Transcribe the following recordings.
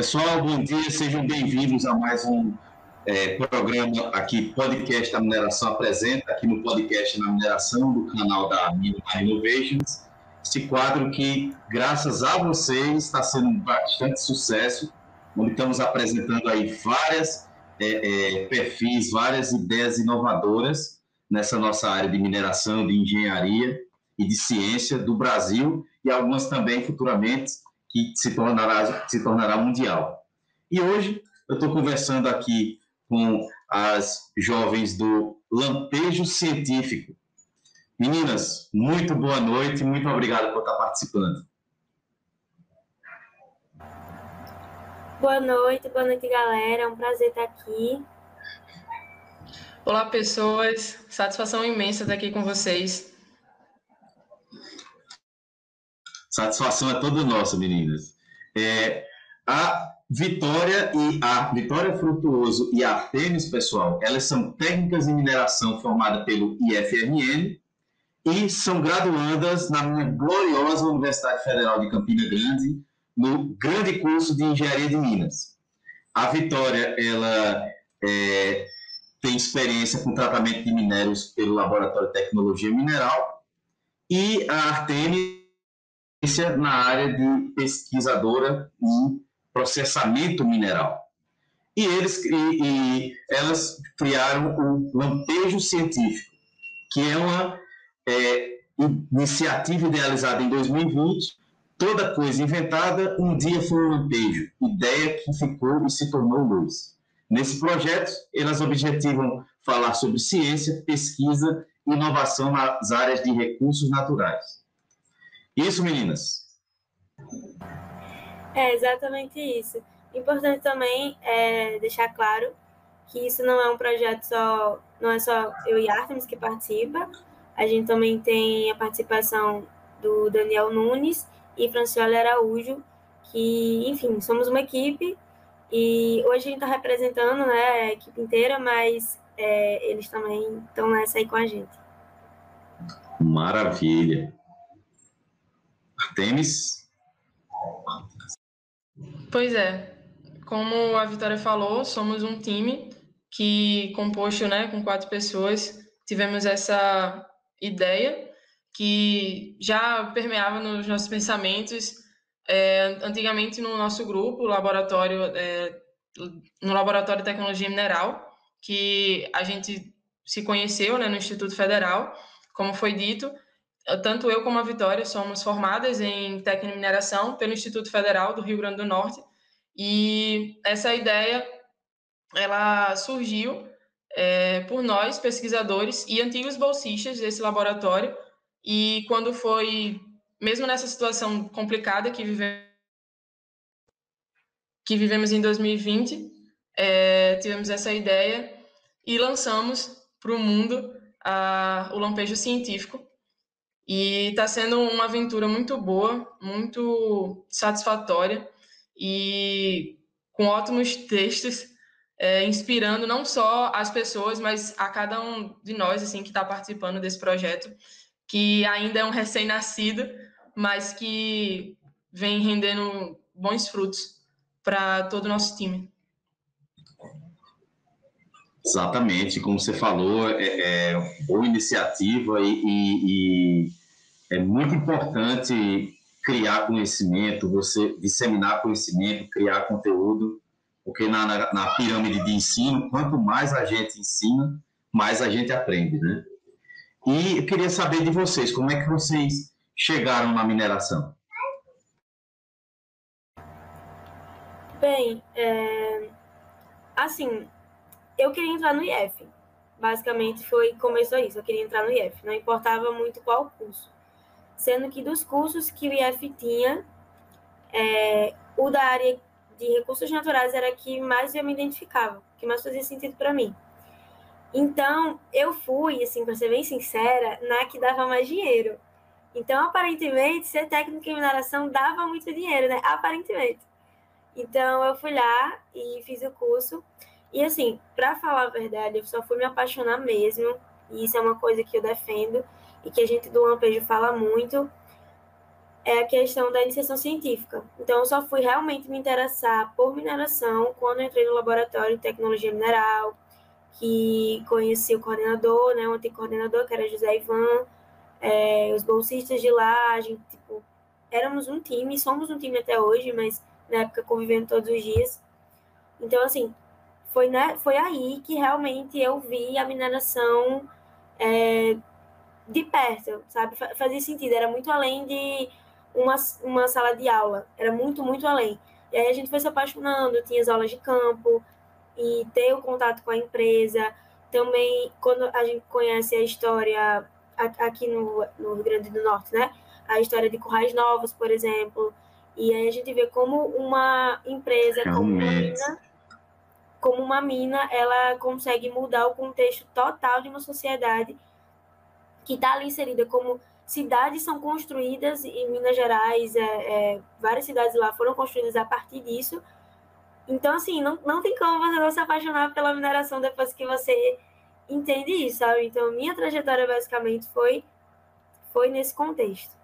Pessoal, bom dia, sejam bem-vindos a mais um é, programa aqui, Podcast da Mineração Apresenta, aqui no Podcast na Mineração, do canal da Minar Innovations. Este quadro que, graças a vocês, está sendo bastante sucesso, onde estamos apresentando aí várias é, é, perfis, várias ideias inovadoras nessa nossa área de mineração, de engenharia e de ciência do Brasil e algumas também futuramente que se tornará, se tornará mundial. E hoje eu estou conversando aqui com as jovens do Lampejo Científico. Meninas, muito boa noite, muito obrigado por estar participando. Boa noite, boa noite, galera. É um prazer estar aqui. Olá, pessoas. Satisfação imensa estar aqui com vocês. Satisfação é toda nossa, meninas. É, a Vitória e a Vitória Frutuoso e a Artemis, pessoal, elas são técnicas em mineração formadas pelo IFRN e são graduandas na minha gloriosa Universidade Federal de Campina Grande, no grande curso de Engenharia de Minas. A Vitória, ela é, tem experiência com tratamento de minérios pelo Laboratório de Tecnologia Mineral e a Artemis na área de pesquisadora em processamento mineral. E eles e, e elas criaram o Lampejo Científico, que é uma é, iniciativa idealizada em 2020. Toda coisa inventada um dia foi um lampejo, ideia que ficou e se tornou luz. Nesse projeto, elas objetivam falar sobre ciência, pesquisa e inovação nas áreas de recursos naturais. Isso, meninas? É exatamente isso. Importante também é deixar claro que isso não é um projeto só, não é só eu e Artemis que participa. A gente também tem a participação do Daniel Nunes e Franciola Araújo, que, enfim, somos uma equipe e hoje a gente está representando né, a equipe inteira, mas é, eles também estão nessa aí com a gente. Maravilha. Artemis? Pois é. Como a Vitória falou, somos um time que composto né, com quatro pessoas. Tivemos essa ideia que já permeava nos nossos pensamentos. É, antigamente no nosso grupo, laboratório, é, no laboratório de tecnologia mineral, que a gente se conheceu né, no Instituto Federal, como foi dito, tanto eu como a Vitória somos formadas em técnica e mineração pelo Instituto Federal do Rio Grande do Norte. E essa ideia ela surgiu é, por nós pesquisadores e antigos bolsistas desse laboratório. E quando foi mesmo nessa situação complicada que vivemos que vivemos em 2020 é, tivemos essa ideia e lançamos para o mundo a, o lampejo científico e está sendo uma aventura muito boa, muito satisfatória e com ótimos textos, é, inspirando não só as pessoas, mas a cada um de nós assim que está participando desse projeto, que ainda é um recém-nascido, mas que vem rendendo bons frutos para todo o nosso time. Exatamente, como você falou, é, é boa iniciativa e, e, e é muito importante criar conhecimento, você disseminar conhecimento, criar conteúdo, porque na, na, na, pirâmide de ensino, quanto mais a gente ensina, mais a gente aprende, né? E eu queria saber de vocês, como é que vocês chegaram na mineração? Bem, é... assim, eu queria entrar no IF. Basicamente foi começou isso, eu queria entrar no IF, não importava muito qual curso sendo que dos cursos que o IF tinha, é, o da área de recursos naturais era que mais eu me identificava, que mais fazia sentido para mim. Então, eu fui, assim, para ser bem sincera, na que dava mais dinheiro. Então, aparentemente, ser técnico em mineração dava muito dinheiro, né? Aparentemente. Então, eu fui lá e fiz o curso. E, assim, para falar a verdade, eu só fui me apaixonar mesmo. E isso é uma coisa que eu defendo e que a gente do Lampejo fala muito, é a questão da iniciação científica. Então, eu só fui realmente me interessar por mineração quando entrei no laboratório de tecnologia mineral, que conheci o coordenador, né, antigo coordenador, que era José Ivan, é, os bolsistas de lá, a gente, tipo, éramos um time, somos um time até hoje, mas na época convivendo todos os dias. Então, assim, foi, né, foi aí que realmente eu vi a mineração é, de perto, sabe? Fazia sentido, era muito além de uma, uma sala de aula, era muito, muito além. E aí a gente foi se apaixonando, tinha as aulas de campo, e ter o contato com a empresa. Também, quando a gente conhece a história aqui no, no Rio Grande do Norte, né? A história de Currais Novos, por exemplo. E aí a gente vê como uma empresa, como uma mina, como uma mina, ela consegue mudar o contexto total de uma sociedade que está ali inserida como cidades são construídas em Minas Gerais, é, é, várias cidades lá foram construídas a partir disso, então, assim, não, não tem como você não se apaixonar pela mineração depois que você entende isso, sabe? Então, minha trajetória basicamente foi, foi nesse contexto.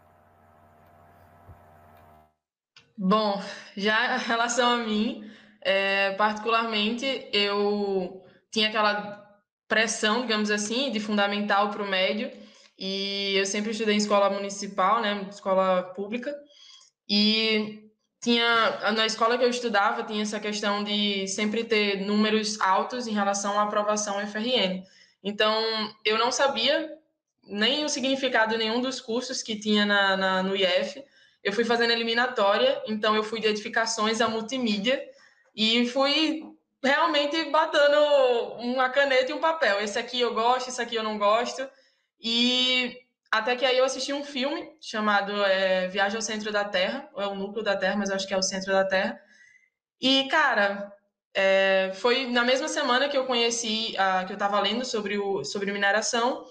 Bom, já em relação a mim, é, particularmente, eu tinha aquela pressão, digamos assim, de fundamental para o médio, e eu sempre estudei em escola municipal, né, escola pública, e tinha na escola que eu estudava tinha essa questão de sempre ter números altos em relação à aprovação FRN. Então eu não sabia nem o significado nenhum dos cursos que tinha na, na, no IF. Eu fui fazendo eliminatória, então eu fui de edificações a multimídia e fui realmente batendo uma caneta e um papel. Esse aqui eu gosto, esse aqui eu não gosto. E até que aí eu assisti um filme chamado é, Viagem ao Centro da Terra, ou é o Núcleo da Terra, mas acho que é o Centro da Terra. E, cara, é, foi na mesma semana que eu conheci, a, que eu estava lendo sobre, o, sobre mineração,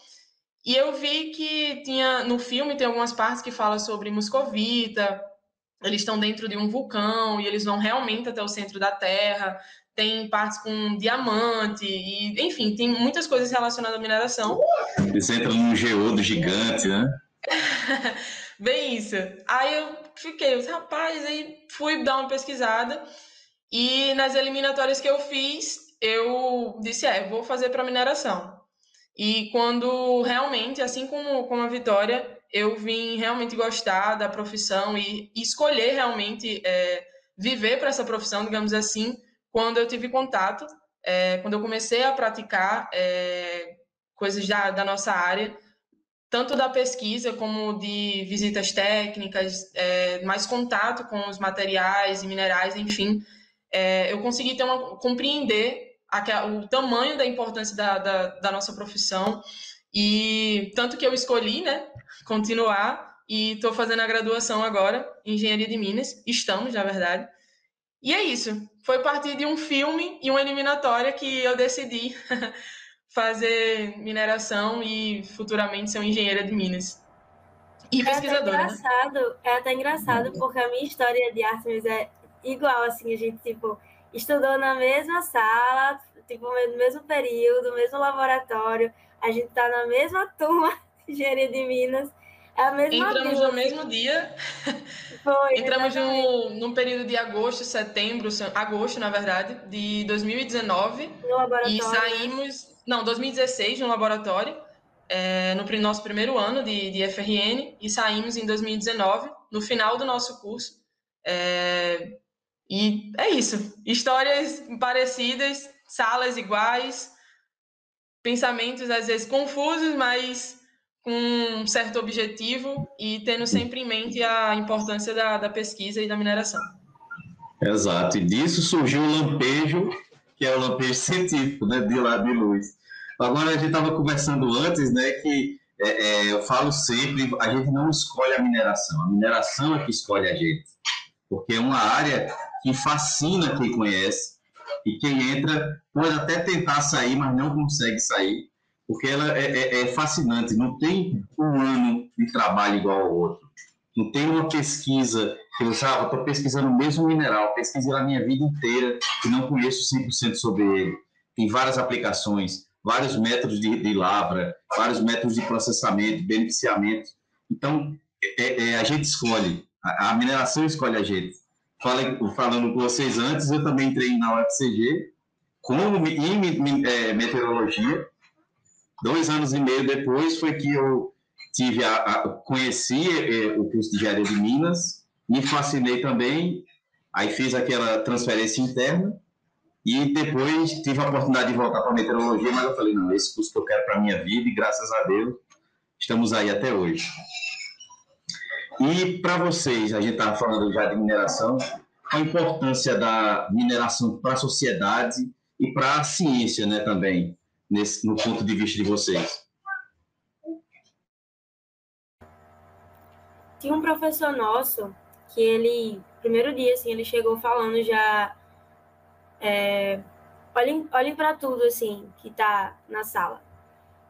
e eu vi que tinha no filme tem algumas partes que falam sobre Moscovita, eles estão dentro de um vulcão e eles vão realmente até o centro da Terra tem partes com diamante, e, enfim, tem muitas coisas relacionadas à mineração. Eles entram num geodo gigante, né? Bem isso. Aí eu fiquei, rapaz, aí fui dar uma pesquisada e nas eliminatórias que eu fiz, eu disse, é, vou fazer para mineração. E quando realmente, assim como, como a Vitória, eu vim realmente gostar da profissão e, e escolher realmente é, viver para essa profissão, digamos assim, quando eu tive contato, é, quando eu comecei a praticar é, coisas da, da, nossa área, tanto da pesquisa como de visitas técnicas, é, mais contato com os materiais e minerais, enfim, é, eu consegui ter uma, compreender a, o tamanho da importância da, da, da nossa profissão e tanto que eu escolhi, né, continuar e estou fazendo a graduação agora engenharia de Minas. Estamos, na verdade. E é isso. Foi a partir de um filme e uma eliminatória que eu decidi fazer mineração e futuramente ser uma engenheira de Minas. E é pesquisadora. Até né? engraçado, né? É até engraçado, porque a minha história de Artemis é igual, assim, a gente, tipo, estudou na mesma sala, tipo, no mesmo período, no mesmo laboratório, a gente tá na mesma turma de engenharia de Minas, é a mesma Entramos no mesmo dia. Foi. Entramos no, num período de agosto, setembro, agosto, na verdade, de 2019. No laboratório. E saímos. Não, 2016 no laboratório, é, no nosso primeiro ano de, de FRN, e saímos em 2019, no final do nosso curso. É, e é isso. Histórias parecidas, salas iguais, pensamentos às vezes confusos, mas com um certo objetivo e tendo sempre em mente a importância da, da pesquisa e da mineração. Exato, e disso surgiu o lampejo, que é o lampejo científico, né, de lá de luz. Agora, a gente estava conversando antes, né, que é, é, eu falo sempre, a gente não escolhe a mineração, a mineração é que escolhe a gente, porque é uma área que fascina quem conhece, e quem entra pode até tentar sair, mas não consegue sair, porque ela é, é, é fascinante. Não tem um ano de trabalho igual ao outro. Não tem uma pesquisa que eu ah, estou pesquisando o mesmo mineral, pesquisei a minha vida inteira e não conheço 100% sobre ele. Tem várias aplicações, vários métodos de, de lavra, vários métodos de processamento, beneficiamento. Então, é, é, a gente escolhe, a, a, mineração escolhe a gente. Falei, falando com vocês antes, eu também entrei na UFCG como em é, meteorologia. Dois anos e meio depois foi que eu tive a, a conheci é, o curso de engenharia de Minas, me fascinei também, aí fiz aquela transferência interna e depois tive a oportunidade de voltar para a meteorologia, mas eu falei, não, esse curso que eu quero para a minha vida e graças a Deus estamos aí até hoje. E para vocês, a gente estava falando já de mineração, a importância da mineração para a sociedade e para a ciência, né, também, nesse, no ponto de vista de vocês. Tinha um professor nosso que ele, primeiro dia, assim, ele chegou falando já, é, olhem, olhem para tudo, assim, que está na sala.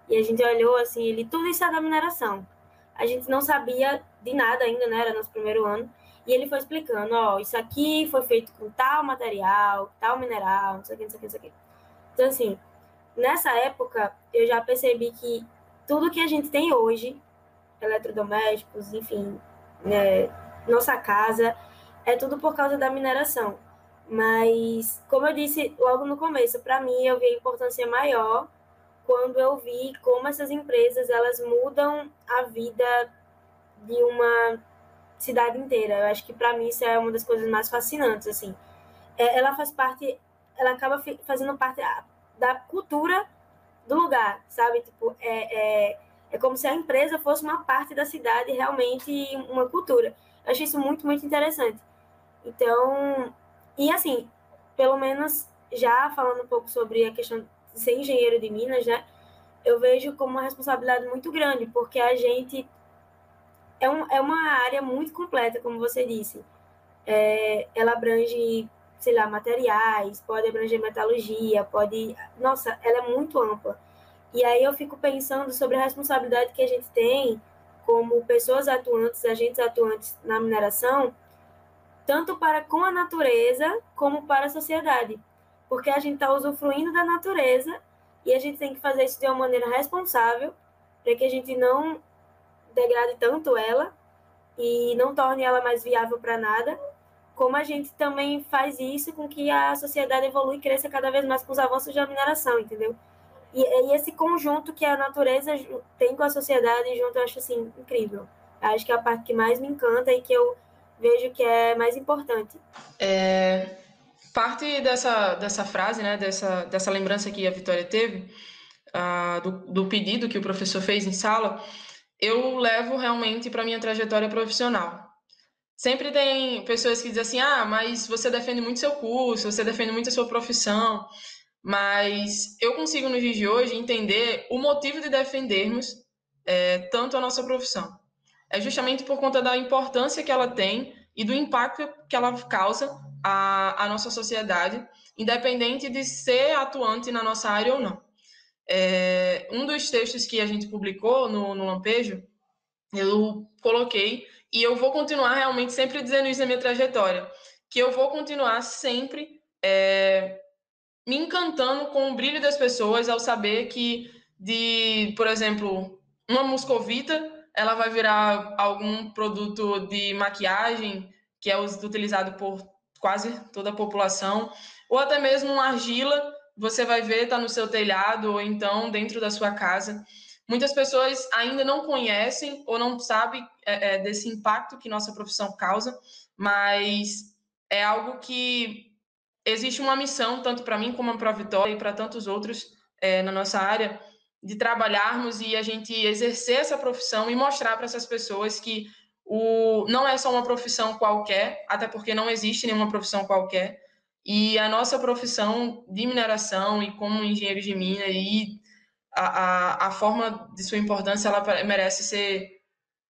E a gente olhou, assim, ele, tudo isso é da mineração. A gente não sabia de nada ainda, né? Era nosso primeiro ano. E ele foi explicando, ó, isso aqui foi feito com tal material, tal mineral, não sei o que, não sei o que, não sei o que. Então, assim, nessa época, eu já percebi que tudo que a gente tem hoje, eletrodomésticos, enfim, né, nossa casa, é tudo por causa da mineração. Mas, como eu disse logo no começo, para mim eu vi a importância maior quando eu vi como essas empresas elas mudam a vida de uma cidade inteira. Eu acho que para mim isso é uma das coisas mais fascinantes assim. É, ela faz parte, ela acaba fazendo parte da cultura do lugar, sabe? Tipo, é, é, é como se a empresa fosse uma parte da cidade, realmente uma cultura. Eu achei isso muito, muito interessante. Então, e assim, pelo menos já falando um pouco sobre a questão ser engenheiro de Minas, né? Eu vejo como uma responsabilidade muito grande, porque a gente é, um, é uma área muito completa, como você disse. É, ela abrange, sei lá, materiais, pode abranger metalurgia, pode. Nossa, ela é muito ampla. E aí eu fico pensando sobre a responsabilidade que a gente tem como pessoas atuantes, agentes atuantes na mineração, tanto para com a natureza como para a sociedade porque a gente está usufruindo da natureza e a gente tem que fazer isso de uma maneira responsável para que a gente não degrade tanto ela e não torne ela mais viável para nada, como a gente também faz isso com que a sociedade evolui e cresça cada vez mais com os avanços da mineração, entendeu? E, e esse conjunto que a natureza tem com a sociedade junto, eu acho assim incrível. Acho que é a parte que mais me encanta e que eu vejo que é mais importante. É, parte dessa, dessa frase, né, dessa, dessa lembrança que a Vitória teve, uh, do, do pedido que o professor fez em sala, eu levo realmente para minha trajetória profissional. Sempre tem pessoas que dizem assim: ah, mas você defende muito seu curso, você defende muito a sua profissão. Mas eu consigo, nos dias de hoje, entender o motivo de defendermos é, tanto a nossa profissão. É justamente por conta da importância que ela tem e do impacto que ela causa à, à nossa sociedade, independente de ser atuante na nossa área ou não. É, um dos textos que a gente publicou no, no Lampejo, eu coloquei, e eu vou continuar realmente sempre dizendo isso na minha trajetória, que eu vou continuar sempre é, me encantando com o brilho das pessoas ao saber que, de, por exemplo, uma muscovita ela vai virar algum produto de maquiagem que é utilizado por quase toda a população, ou até mesmo uma argila, você vai ver, está no seu telhado ou então dentro da sua casa. Muitas pessoas ainda não conhecem ou não sabem é, é, desse impacto que nossa profissão causa, mas é algo que existe uma missão, tanto para mim como para a Vitória e para tantos outros é, na nossa área, de trabalharmos e a gente exercer essa profissão e mostrar para essas pessoas que o, não é só uma profissão qualquer, até porque não existe nenhuma profissão qualquer. E a nossa profissão de mineração e como engenheiro de mina e a, a, forma de sua importância ela merece ser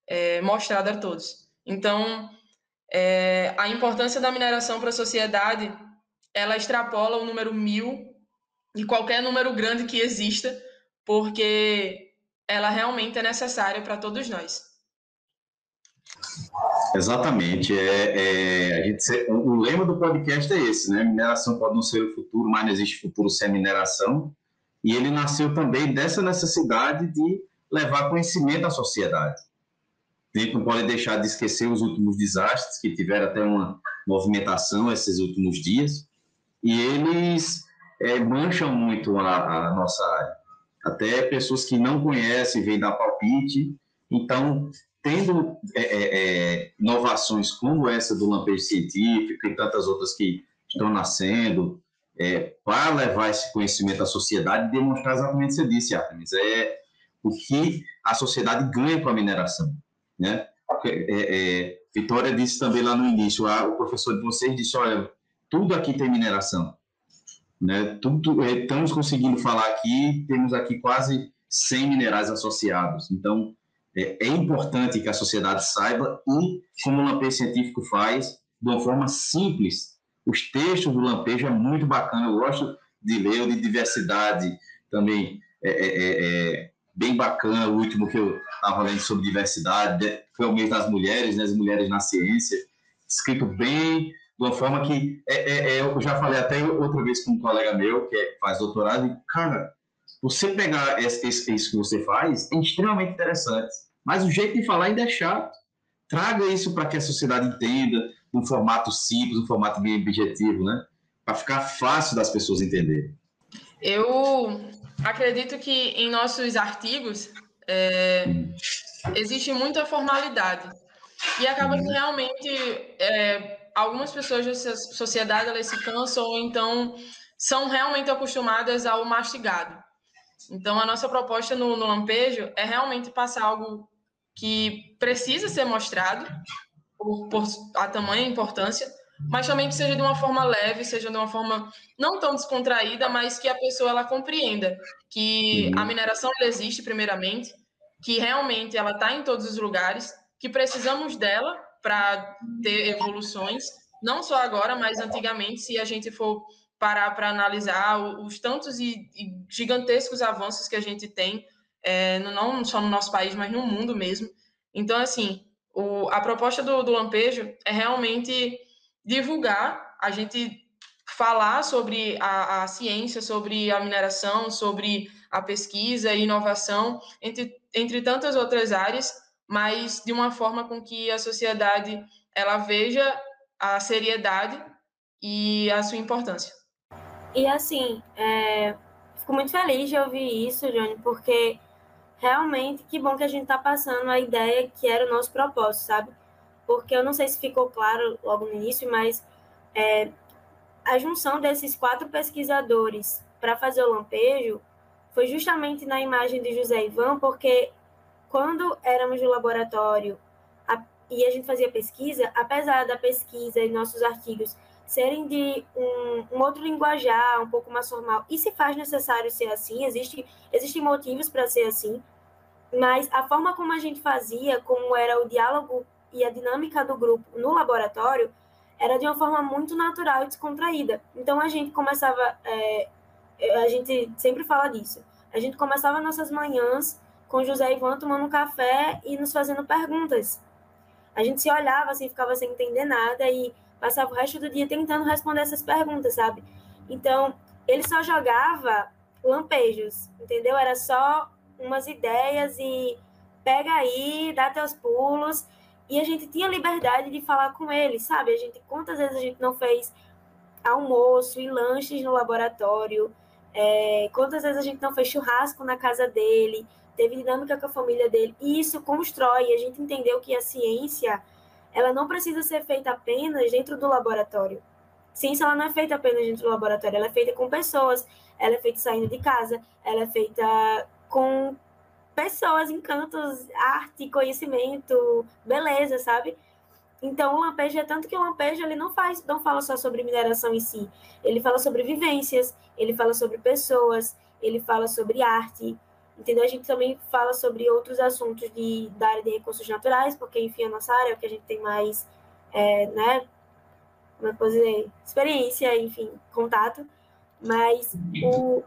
é, mostrada a todos. Então, é, a importância da mineração para a sociedade ela extrapola o número mil e qualquer número grande que exista porque ela realmente é necessária para todos nós. Exatamente. É, é, a gente, o lema do podcast é esse, né? Mineração pode não ser o futuro, mas não existe futuro sem mineração. E ele nasceu também dessa necessidade de levar conhecimento à sociedade. a gente não pode deixar de esquecer os últimos desastres, que tiveram até uma movimentação esses últimos dias, e eles é, mancham muito a, a, nossa área. Até pessoas que não conhecem vêm dar palpite. Então, tendo é, é, é, inovações como essa do lampejo científico e tantas outras que estão nascendo, é, para levar esse conhecimento à sociedade e demonstrar exatamente o que você disse, Artemis, é o que a sociedade ganha com a mineração. Né? É, é, Vitória disse também lá no início, a, o professor de vocês disse, olha, tudo aqui tem mineração. Né? Tudo, é, estamos conseguindo falar aqui, temos aqui quase 100 minerais associados. Então, é, é importante que a sociedade saiba e, como o Lampejo Científico faz, de uma forma simples. Os textos do Lampejo é muito bacana, eu gosto de ler de diversidade também. É, é, é, é bem bacana, o último que eu estava lendo sobre diversidade, foi o mês das mulheres, né, as mulheres na ciência, escrito bem, de uma forma que é, é, é, eu já falei até outra vez com um colega meu que faz doutorado, e, cara, você pegar esse, esse, isso que você faz é extremamente interessante, mas o jeito de falar ainda é chato. Traga isso para que a sociedade entenda, num formato simples, um formato bem objetivo, né? Para ficar fácil das pessoas entenderem. Eu acredito que em nossos artigos é, existe muita formalidade e acaba que realmente é, algumas pessoas da sociedade elas se cansam ou então são realmente acostumadas ao mastigado. Então, a nossa proposta no, no Lampejo é realmente passar algo que precisa ser mostrado por, por a tamanha importância, mas também que seja de uma forma leve, seja de uma forma não tão descontraída, mas que a pessoa ela compreenda que a mineração existe primeiramente, que realmente ela está em todos os lugares, que precisamos dela para ter evoluções, não só agora, mas antigamente, se a gente for parar para analisar os tantos e, e, gigantescos avanços que a gente tem, é, não só no nosso país, mas no mundo mesmo. Então, assim, o, a proposta do, do Lampejo é realmente divulgar, a gente falar sobre a, a ciência, sobre a mineração, sobre a pesquisa e inovação, entre, entre tantas outras áreas, mas de uma forma com que a sociedade ela veja a seriedade e a sua importância. E assim, é, fico muito feliz de ouvir isso, Johnny, porque realmente que bom que a gente está passando a ideia que era o nosso propósito, sabe? Porque eu não sei se ficou claro logo no início, mas é, a junção desses quatro pesquisadores para fazer o lampejo foi justamente na imagem de José Ivan, porque quando éramos no laboratório a, e a gente fazia pesquisa, apesar da pesquisa e nossos artigos serem de um, um, outro linguajar, um pouco mais formal, e se faz necessário ser assim, existe, existem motivos para ser assim, mas a forma como a gente fazia, como era o diálogo e a dinâmica do grupo no laboratório, era de uma forma muito natural e descontraída. Então a gente começava, é, a gente sempre fala disso, a gente começava nossas manhãs com José Ivan tomando um café e nos fazendo perguntas. A gente se olhava assim, ficava sem entender nada e passava o resto do dia tentando responder essas perguntas, sabe? Então, ele só jogava lampejos, entendeu? Era só umas ideias e pega aí, dá teus pulos. E a gente tinha liberdade de falar com ele, sabe? A gente, quantas vezes a gente não fez almoço e lanches no laboratório? É, quantas vezes a gente não fez churrasco na casa dele? teve dinâmica com a família dele, e isso constrói. A gente entendeu que a ciência ela não precisa ser feita apenas dentro do laboratório. Ciência ela não é feita apenas dentro do laboratório, ela é feita com pessoas, ela é feita saindo de casa, ela é feita com pessoas, encantos, arte, conhecimento, beleza, sabe? Então, o lampejo é tanto que o lampejo ele não faz, não fala só sobre mineração em si. Ele fala sobre vivências, ele fala sobre pessoas, ele fala sobre arte, Entendeu? A gente também fala sobre outros assuntos de, da área de recursos naturais, porque, enfim, a nossa área é o que a gente tem mais, é, né, como é posso dizer, experiência, enfim, contato. Mas o,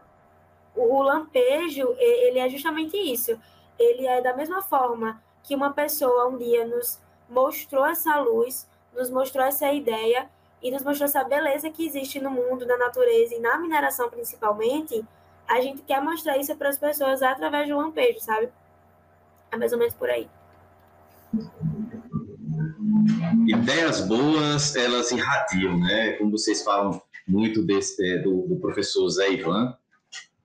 o lampejo, ele é justamente isso. Ele é da mesma forma que uma pessoa um dia nos mostrou essa luz, nos mostrou essa ideia e nos mostrou essa beleza que existe no mundo, na natureza e na mineração principalmente, a gente quer mostrar isso para as pessoas através do lampejo, sabe? É mais ou menos por aí. Ideias boas, elas irradiam, né? Como vocês falam muito desse, é, do, do professor Zé Ivan,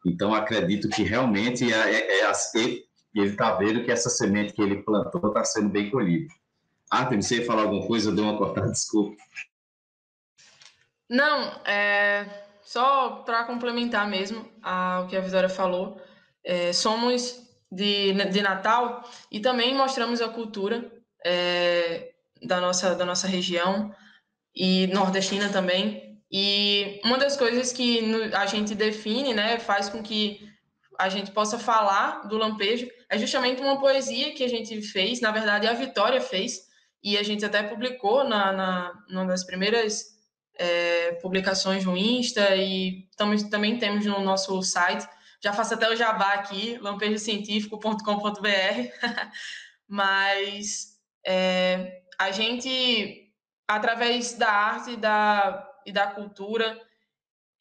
então acredito que realmente é, é, é ele está vendo que essa semente que ele plantou está sendo bem colhida. Ah, tem você ia falar alguma coisa? Eu dei uma cortada, desculpa. Não, é, só para complementar mesmo ao que a Vitória falou, é, somos de, de Natal e também mostramos a cultura é, da, nossa, da nossa região e nordestina também. E uma das coisas que a gente define, né, faz com que a gente possa falar do lampejo é justamente uma poesia que a gente fez, na verdade a Vitória fez, e a gente até publicou na, na numa das primeiras é, publicações no Insta e tam, também temos no nosso site. Já faço até o jabá aqui, lampejocientífico.com.br, mas é, a gente, através da arte e da, e da cultura,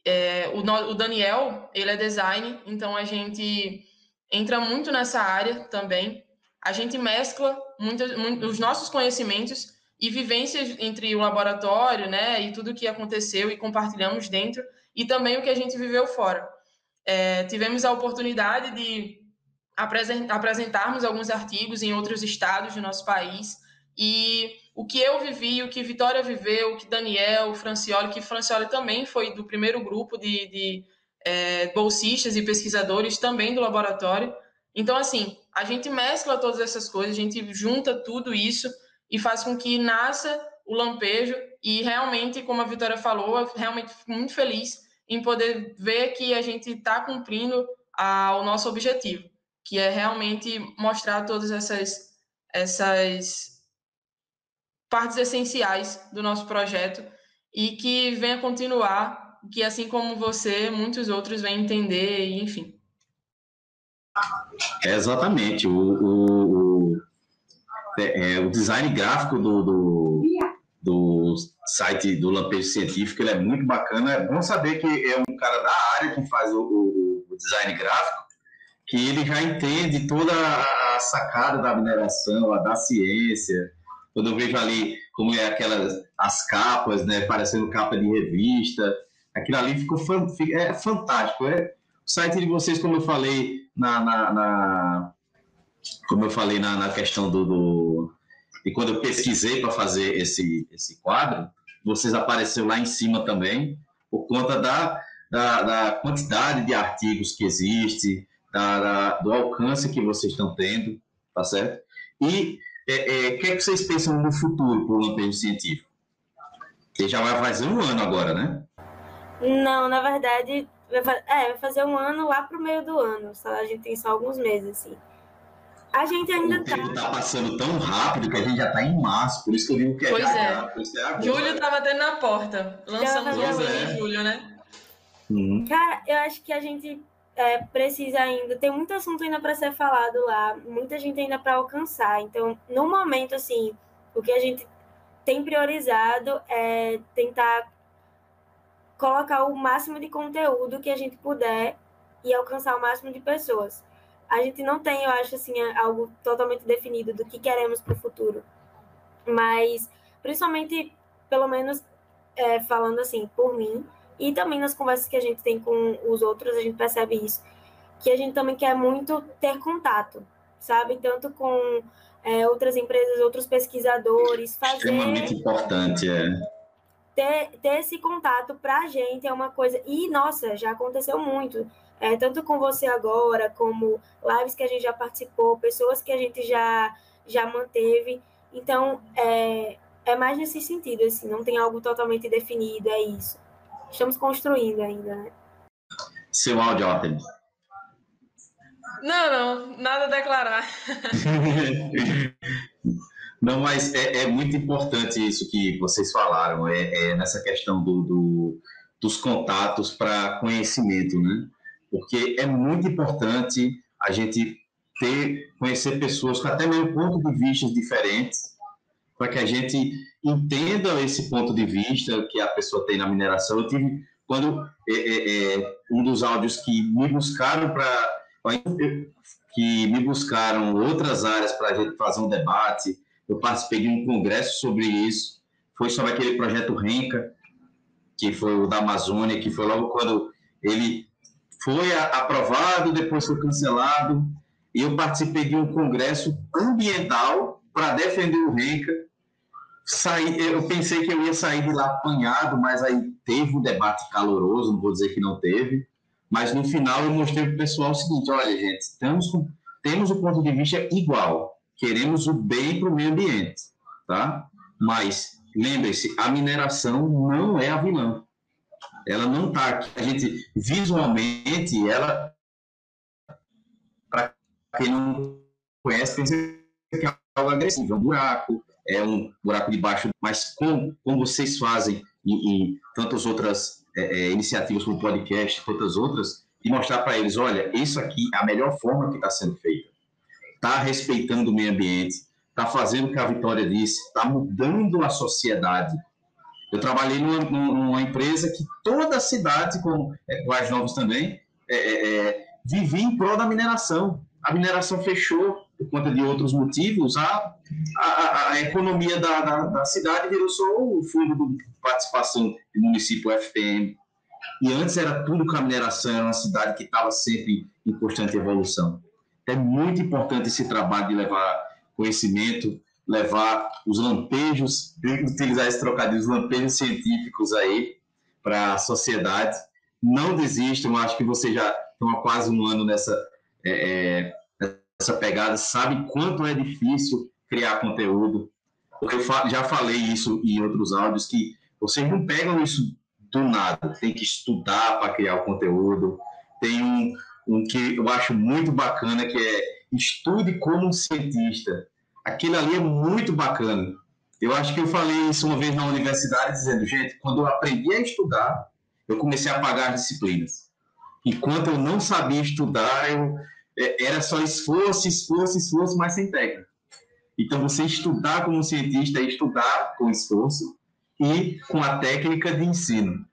é, o, o Daniel, ele é design, então a gente entra muito nessa área também. A gente mescla muito, muito, os nossos conhecimentos e vivências entre o laboratório, né, e tudo que aconteceu e compartilhamos dentro, e também o que a gente viveu fora. É, tivemos a oportunidade de apresentarmos alguns artigos em outros estados do nosso país, e o que eu vivi, o que Vitória viveu, o que Daniel, o Francioli, que Francioli também foi do primeiro grupo de, de é, bolsistas e pesquisadores também do laboratório. Então, assim, a gente mescla todas essas coisas, a gente junta tudo isso e faz com que nasça o lampejo. E realmente, como a Vitória falou, eu realmente fico muito feliz em poder ver que a gente está cumprindo a, o nosso objetivo, que é realmente mostrar todas essas, essas partes essenciais do nosso projeto e que venha continuar, que assim como você, muitos outros venham entender, enfim. É exatamente. O, o, é, é, o design gráfico do, do, do, site do Lampejo Científico ele é muito bacana. É bom saber que é um cara da área que faz o, o, o design gráfico, que ele já entende toda a sacada da mineração, a da ciência. Quando eu vejo ali como é aquelas as capas, né, parecendo capa de revista, aquilo ali ficou é fantástico. É, o site de vocês, como eu falei na, na, na como eu falei na, na questão do, do, E quando eu pesquisei para fazer esse, esse quadro, vocês apareceu lá em cima também, por conta da, da, da quantidade de artigos que existe, da, da, do alcance que vocês estão tendo, tá certo? E é, é, o que, é que vocês pensam no futuro para o lampejo científico? Que já vai fazer um ano agora, né? Não, na verdade, é, vai fazer um ano lá para o meio do ano. Só, a gente tem só alguns meses, assim. A gente ainda o tempo tá... tá passando tão rápido que a gente já tá em março, por isso que eu digo que é Pois já, é. é julho tá batendo na porta. Lançamos o é. em julho, né? Uhum. Cara, eu acho que a gente é, precisa ainda, tem muito assunto ainda para ser falado lá, muita gente ainda para alcançar. Então, no momento, assim, o que a gente tem priorizado é tentar colocar o máximo de conteúdo que a gente puder e alcançar o máximo de pessoas a gente não tem, eu acho, assim, algo totalmente definido do que queremos para o futuro. Mas, principalmente, pelo menos é, falando assim, por mim, e também nas conversas que a gente tem com os outros, a gente percebe isso, que a gente também quer muito ter contato, sabe? Tanto com é, outras empresas, outros pesquisadores, fazer... Extremamente importante, é. Ter, ter esse contato para a gente é uma coisa... E, nossa, já aconteceu muito é, tanto com você agora, como lives que a gente já participou, pessoas que a gente já, já manteve. Então, é, é mais nesse sentido, assim, não tem algo totalmente definido, é isso. Estamos construindo ainda, né? Seu áudio, Artemis. Não, não, nada a declarar. não, mas é, é, muito importante isso que vocês falaram, é, é nessa questão do, do dos contatos para conhecimento, né? porque é muito importante a gente ter, conhecer pessoas com até mesmo ponto de vista diferentes, para que a gente entenda esse ponto de vista que a pessoa tem na mineração. Eu tive, quando é, é, é um dos áudios que me buscaram para que me buscaram outras áreas para a gente fazer um debate, eu participei de um congresso sobre isso, foi sobre aquele projeto Renca, que foi o da Amazônia, que foi logo quando ele foi aprovado, depois foi cancelado, e eu participei de um congresso ambiental para defender o Renca. Saí, eu pensei que eu ia sair de lá apanhado, mas aí teve um debate caloroso, não vou dizer que não teve, mas no final eu mostrei para o pessoal o seguinte: olha, gente, temos o ponto de vista igual, queremos o bem para o meio ambiente, tá? Mas lembre-se, a mineração não é a vilã. Ela não está aqui. A gente, visualmente, ela, para quem não conhece, pensa que é algo agressivo, é um buraco, é um buraco de baixo, mas como, como vocês fazem em, em tantas outras é, é, iniciativas como podcast, tantas outras, e mostrar para eles, olha, isso aqui é a melhor forma que está sendo feita. Está respeitando o meio ambiente, está fazendo o que a Vitória disse, está mudando a sociedade. Eu trabalhei numa, numa, empresa que toda a cidade, como é, Novos também, é, é, é, vivia em prol da mineração. A mineração fechou por conta de outros motivos. A, a, a economia da, da, da, cidade virou só o fundo de participação do município FPM. E antes era tudo com a mineração, era uma cidade que estava sempre em constante evolução. É muito importante esse trabalho de levar conhecimento, levar os lampejos, utilizar esse trocadilho, os lampejos científicos aí para a sociedade. Não desistam, acho que você já estão há quase um ano nessa, é, é, nessa pegada, sabe quanto é difícil criar conteúdo. Eu já falei isso em outros áudios, que vocês não pegam isso do nada, tem que estudar para criar o conteúdo. Tem um, um que eu acho muito bacana, que é estude como um cientista. Aquilo ali é muito bacana. Eu acho que eu falei isso uma vez na universidade, dizendo, gente, quando eu aprendi a estudar, eu comecei a pagar as disciplinas. Enquanto eu não sabia estudar, eu, é, era só esforço, esforço, esforço, mas sem técnica. Então, você estudar como cientista é estudar com esforço e com a técnica de ensino.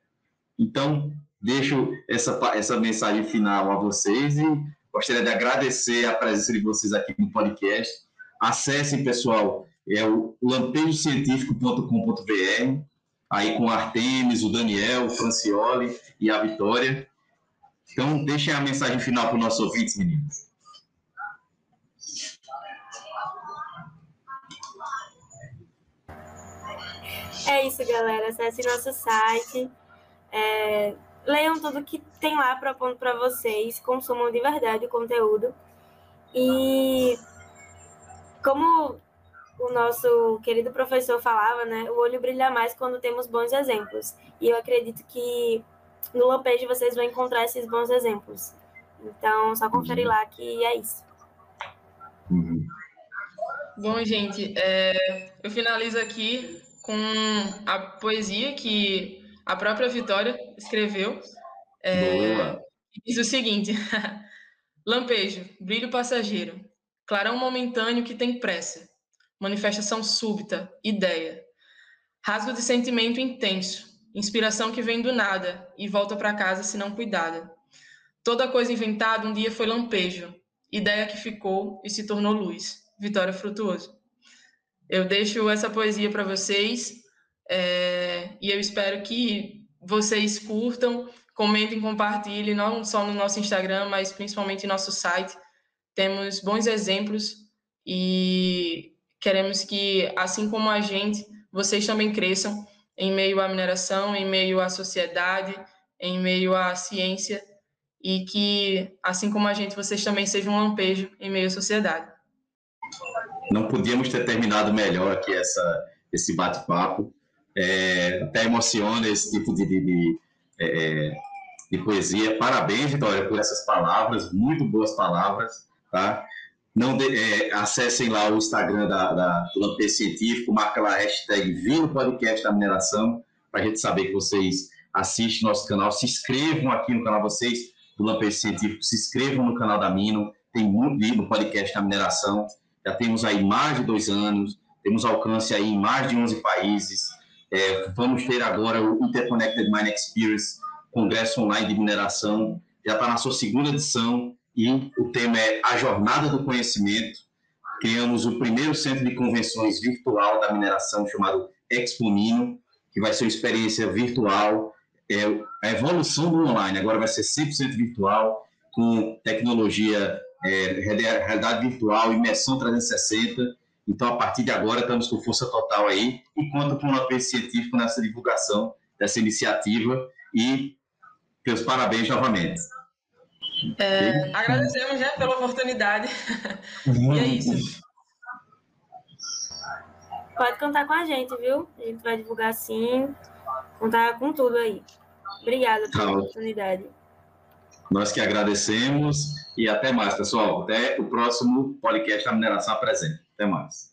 Então, deixo essa, essa mensagem final a vocês e Gostaria de agradecer a presença de vocês aqui no podcast. Acessem, pessoal, é o lampejocientifico.com.br, aí com o Artemis, o Daniel, o Francioli e a Vitória. Então, deixem a mensagem final para os nossos ouvintes, meninos. É isso, galera. Acesse nosso site. É leiam tudo que tem lá propondo para vocês, consumam de verdade o conteúdo. E como o nosso querido professor falava, né, o olho brilha mais quando temos bons exemplos. E eu acredito que no Lampejo vocês vão encontrar esses bons exemplos. Então, só conferir lá que é isso. Uhum. Bom, gente, é, eu finalizo aqui com a poesia que a própria Vitória escreveu. É, diz o seguinte: Lampejo, brilho passageiro, clarão momentâneo que tem pressa, manifestação súbita, ideia, rasgo de sentimento intenso, inspiração que vem do nada e volta para casa se não cuidada. Toda coisa inventada um dia foi lampejo, ideia que ficou e se tornou luz. Vitória Frutuoso. Eu deixo essa poesia para vocês é, e eu espero que vocês curtam, comentem, compartilhem, não só no nosso Instagram, mas principalmente no nosso site. Temos bons exemplos e queremos que, assim como a gente, vocês também cresçam em meio à mineração, em meio à sociedade, em meio à ciência e que, assim como a gente, vocês também sejam um lampejo em meio à sociedade. Não podíamos ter terminado melhor aqui essa, esse bate-papo é, até emociona esse tipo de, de, de, é, de, poesia. Parabéns, Vitória, por essas palavras, muito boas palavras, tá? Não de, é, acessem lá o Instagram da, da, do Científico, marca lá a hashtag Vindo Podcast da Mineração, para a gente saber que vocês assistem nosso canal, se inscrevam aqui no canal vocês do Lampe Científico, se inscrevam no canal da Mino, tem muito no podcast da mineração, já temos aí mais de dois anos, temos alcance aí em mais de 11 países, é, vamos ter agora o Interconnected Mine Experience, Congresso Online de Mineração, já está na sua segunda edição e o tema é a jornada do conhecimento. criamos o primeiro centro de convenções virtual da mineração chamado Expo Mino, que vai ser uma experiência virtual, é, a evolução do online, agora vai ser 100% virtual, com tecnologia, é, realidade virtual, imersão 360. Então, a partir de agora, estamos com força total aí e conto com o apoio científico nessa divulgação dessa iniciativa e meus parabéns novamente. É, agradecemos né, pela oportunidade. e é isso. Pode contar com a gente, viu? A gente vai divulgar sim, contar com tudo aí. Obrigada pela tá oportunidade. Nós que agradecemos e até mais, pessoal. Até o próximo podcast da Mineração Apresenta. Até mais.